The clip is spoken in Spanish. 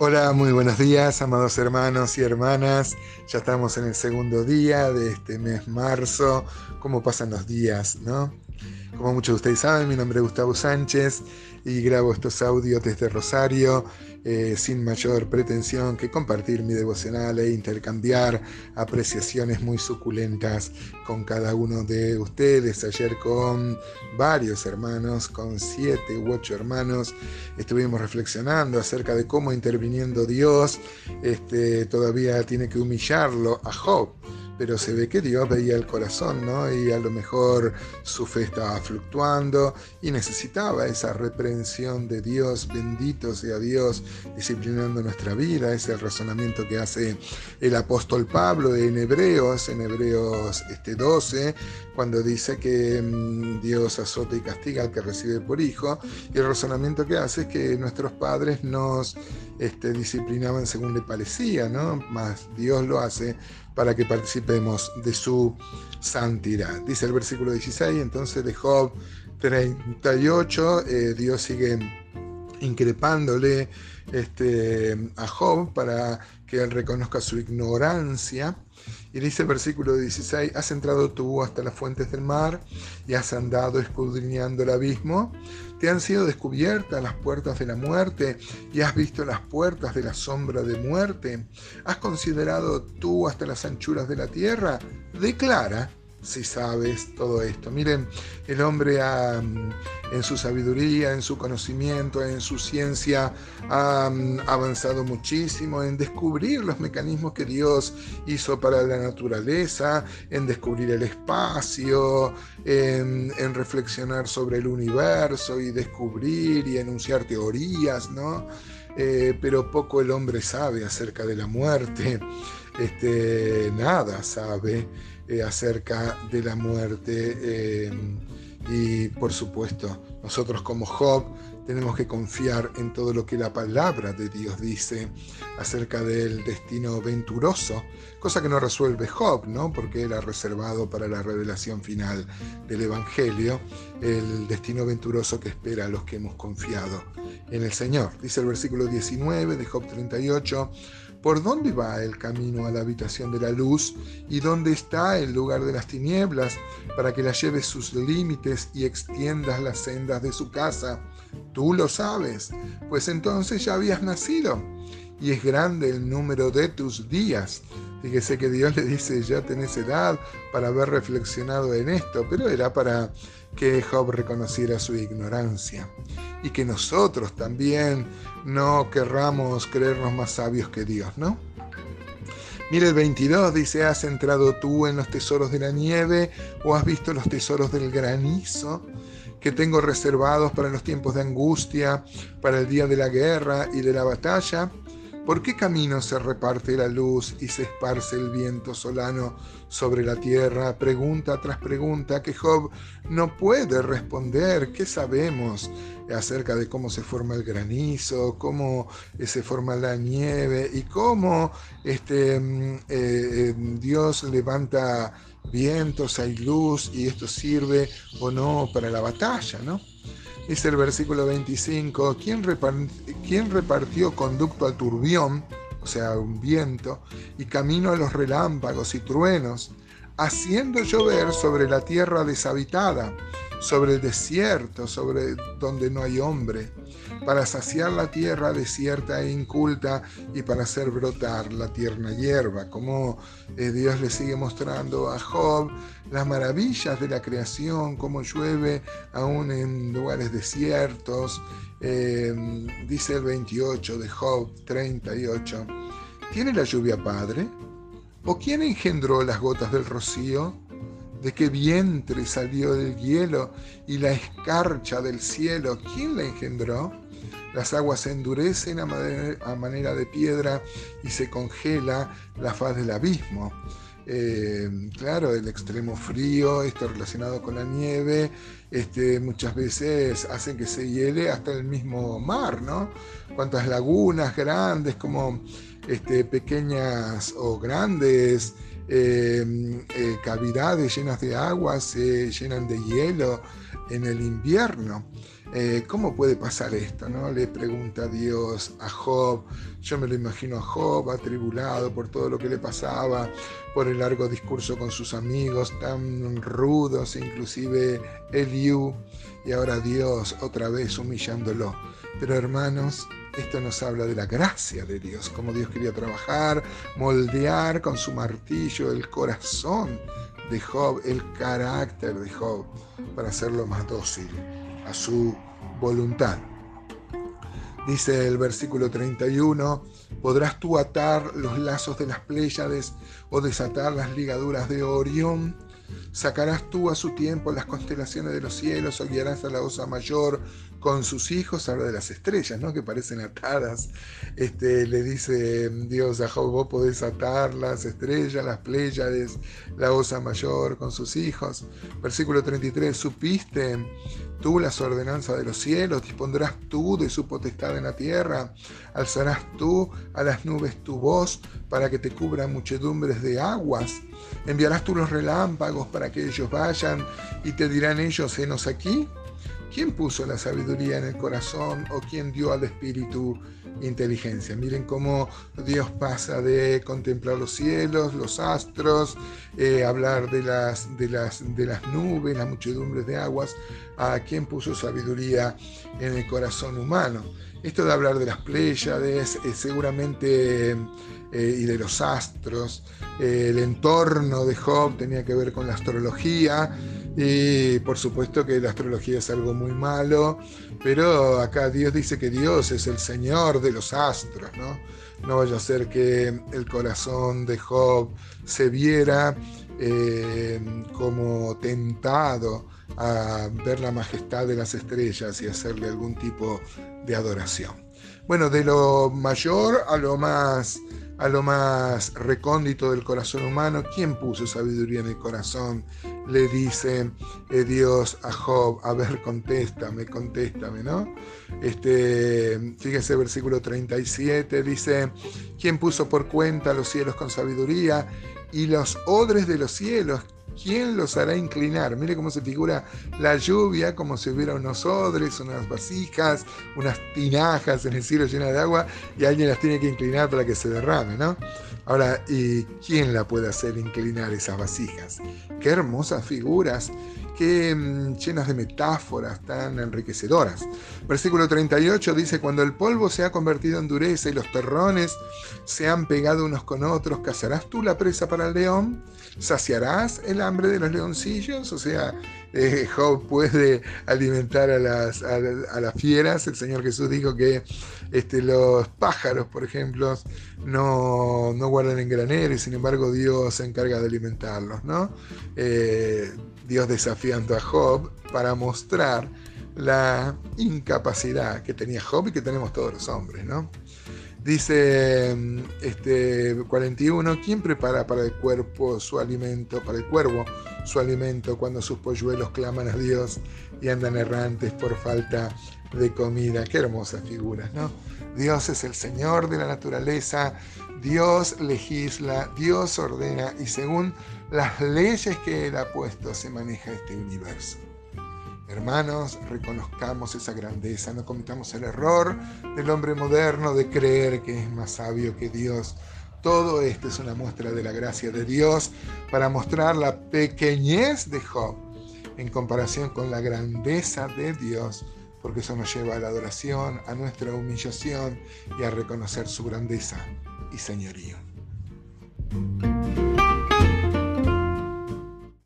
Hola, muy buenos días, amados hermanos y hermanas. Ya estamos en el segundo día de este mes marzo. ¿Cómo pasan los días, no? Como muchos de ustedes saben, mi nombre es Gustavo Sánchez y grabo estos audios desde Rosario eh, sin mayor pretensión que compartir mi devocional e intercambiar apreciaciones muy suculentas con cada uno de ustedes. Ayer con varios hermanos, con siete u ocho hermanos, estuvimos reflexionando acerca de cómo interviniendo Dios este, todavía tiene que humillarlo a Job pero se ve que Dios veía el corazón, ¿no? Y a lo mejor su fe estaba fluctuando y necesitaba esa reprensión de Dios, bendito sea Dios, disciplinando nuestra vida. Es el razonamiento que hace el apóstol Pablo en Hebreos, en Hebreos este 12, cuando dice que mm, Dios azota y castiga al que recibe por hijo. Y el razonamiento que hace es que nuestros padres nos este, disciplinaban según le parecía, ¿no? Más Dios lo hace para que participemos de su santidad. Dice el versículo 16, entonces de Job 38, eh, Dios sigue increpándole este, a Job para que él reconozca su ignorancia. Y dice el versículo 16, has entrado tú hasta las fuentes del mar y has andado escudriñando el abismo. Te han sido descubiertas las puertas de la muerte y has visto las puertas de la sombra de muerte. ¿Has considerado tú hasta las anchuras de la tierra? Declara si sabes todo esto. Miren, el hombre en su sabiduría, en su conocimiento, en su ciencia, ha avanzado muchísimo en descubrir los mecanismos que Dios hizo para la naturaleza, en descubrir el espacio, en, reflexionar sobre el universo y descubrir y enunciar teorías, ¿no? Eh, pero poco el hombre sabe acerca de la muerte, este, nada sabe. Eh, acerca de la muerte. Eh, y por supuesto, nosotros como Job tenemos que confiar en todo lo que la palabra de Dios dice acerca del destino venturoso, cosa que no resuelve Job, ¿no? Porque era reservado para la revelación final del Evangelio, el destino venturoso que espera a los que hemos confiado en el Señor. Dice el versículo 19 de Job 38, ¿Por dónde va el camino a la habitación de la luz? ¿Y dónde está el lugar de las tinieblas para que la lleves sus límites y extiendas las sendas de su casa? Tú lo sabes, pues entonces ya habías nacido y es grande el número de tus días. Fíjese que Dios le dice, ya tenés edad para haber reflexionado en esto, pero era para que Job reconociera su ignorancia y que nosotros también no querramos creernos más sabios que Dios, ¿no? Mire el 22 dice, ¿has entrado tú en los tesoros de la nieve o has visto los tesoros del granizo que tengo reservados para los tiempos de angustia, para el día de la guerra y de la batalla? ¿Por qué camino se reparte la luz y se esparce el viento solano sobre la tierra? Pregunta tras pregunta que Job no puede responder. ¿Qué sabemos acerca de cómo se forma el granizo, cómo eh, se forma la nieve y cómo este, mm, eh, eh, Dios levanta vientos, hay luz y esto sirve o no para la batalla, ¿no? Dice el versículo 25, ¿quién, repartió conducto al turbión, o sea, un viento, y camino a los relámpagos y truenos, haciendo llover sobre la tierra deshabitada? Sobre el desierto, sobre donde no hay hombre, para saciar la tierra desierta e inculta y para hacer brotar la tierna hierba, como eh, Dios le sigue mostrando a Job las maravillas de la creación, como llueve aún en lugares desiertos. Eh, dice el 28 de Job 38, ¿tiene la lluvia padre? ¿O quién engendró las gotas del rocío? ¿De qué vientre salió el hielo y la escarcha del cielo? ¿Quién la engendró? Las aguas se endurecen a manera, de piedra y se congela la faz del abismo. Eh, claro, el extremo frío, esto relacionado con la nieve, este, muchas veces hacen que se hiele hasta el mismo mar, ¿no? Cuántas lagunas grandes como este, pequeñas o grandes Em, eh, cavidades llenas de agua se llenan de hielo en el invierno. Eh, ¿Cómo puede pasar esto? ¿no? Le pregunta Dios a Job. Yo me lo imagino a Job atribulado por todo lo que le pasaba, por el largo discurso con sus amigos tan rudos, inclusive Eliú, y ahora Dios otra vez humillándolo. Pero hermanos, esto nos habla de la gracia de Dios, como Dios quería trabajar, moldear con su martillo el corazón de Job, el carácter de Job, para hacerlo más dócil a su voluntad. Dice el versículo 31, ¿podrás tú atar los lazos de las Pléyades o desatar las ligaduras de Orión? ¿Sacarás tú a su tiempo las constelaciones de los cielos o guiarás a la osa mayor con sus hijos? Habla de las estrellas, ¿no? Que parecen atadas. Este, le dice Dios a Job, vos podés atar las estrellas, las Pléyades, la osa mayor con sus hijos. Versículo 33, ¿supiste tú las ordenanzas de los cielos? ¿Dispondrás tú de su potestad en la tierra? ¿Alzarás tú a las nubes tu voz para que te cubran muchedumbres de aguas? ¿Enviarás tú los relámpagos para que ellos vayan y te dirán ellos, enos aquí? ¿Quién puso la sabiduría en el corazón o quién dio al espíritu inteligencia? Miren cómo Dios pasa de contemplar los cielos, los astros, eh, hablar de las, de, las, de las nubes, las muchedumbres de aguas, a quién puso sabiduría en el corazón humano. Esto de hablar de las Pléyades, es seguramente eh, y de los astros. Eh, el entorno de Job tenía que ver con la astrología y por supuesto que la astrología es algo muy malo, pero acá Dios dice que Dios es el Señor de los astros, ¿no? No vaya a ser que el corazón de Job se viera eh, como tentado a ver la majestad de las estrellas y hacerle algún tipo de adoración. Bueno, de lo mayor a lo más a lo más recóndito del corazón humano, ¿quién puso sabiduría en el corazón? Le dice eh, Dios a Job, a ver, contéstame, contéstame, ¿no? Este, fíjese versículo 37, dice, ¿quién puso por cuenta los cielos con sabiduría y los odres de los cielos? ¿Quién los hará inclinar? Mire cómo se figura la lluvia, como si hubiera unos odres, unas vasijas, unas tinajas en el cielo llenas de agua y alguien las tiene que inclinar para que se derrame, ¿no? Ahora, ¿y quién la puede hacer inclinar esas vasijas? Qué hermosas figuras, qué mm, llenas de metáforas tan enriquecedoras. Versículo 38 dice, cuando el polvo se ha convertido en dureza y los terrones se han pegado unos con otros, ¿cazarás tú la presa para el león? ¿Saciarás el hambre de los leoncillos? O sea, eh, Job puede alimentar a las, a, las, fieras. El Señor Jesús dijo que este, los pájaros, por ejemplo, no, guardan en granero y sin embargo Dios se encarga de alimentarlos. ¿no? Eh, Dios desafiando a Job para mostrar la incapacidad que tenía Job y que tenemos todos los hombres. ¿no? Dice este 41, ¿quién prepara para el cuerpo su alimento, para el cuervo su alimento cuando sus polluelos claman a Dios y andan errantes por falta de comida? Qué hermosas figuras, ¿no? Dios es el Señor de la naturaleza, Dios legisla, Dios ordena y según las leyes que Él ha puesto se maneja este universo. Hermanos, reconozcamos esa grandeza, no cometamos el error del hombre moderno de creer que es más sabio que Dios. Todo esto es una muestra de la gracia de Dios para mostrar la pequeñez de Job en comparación con la grandeza de Dios, porque eso nos lleva a la adoración, a nuestra humillación y a reconocer su grandeza y señorío.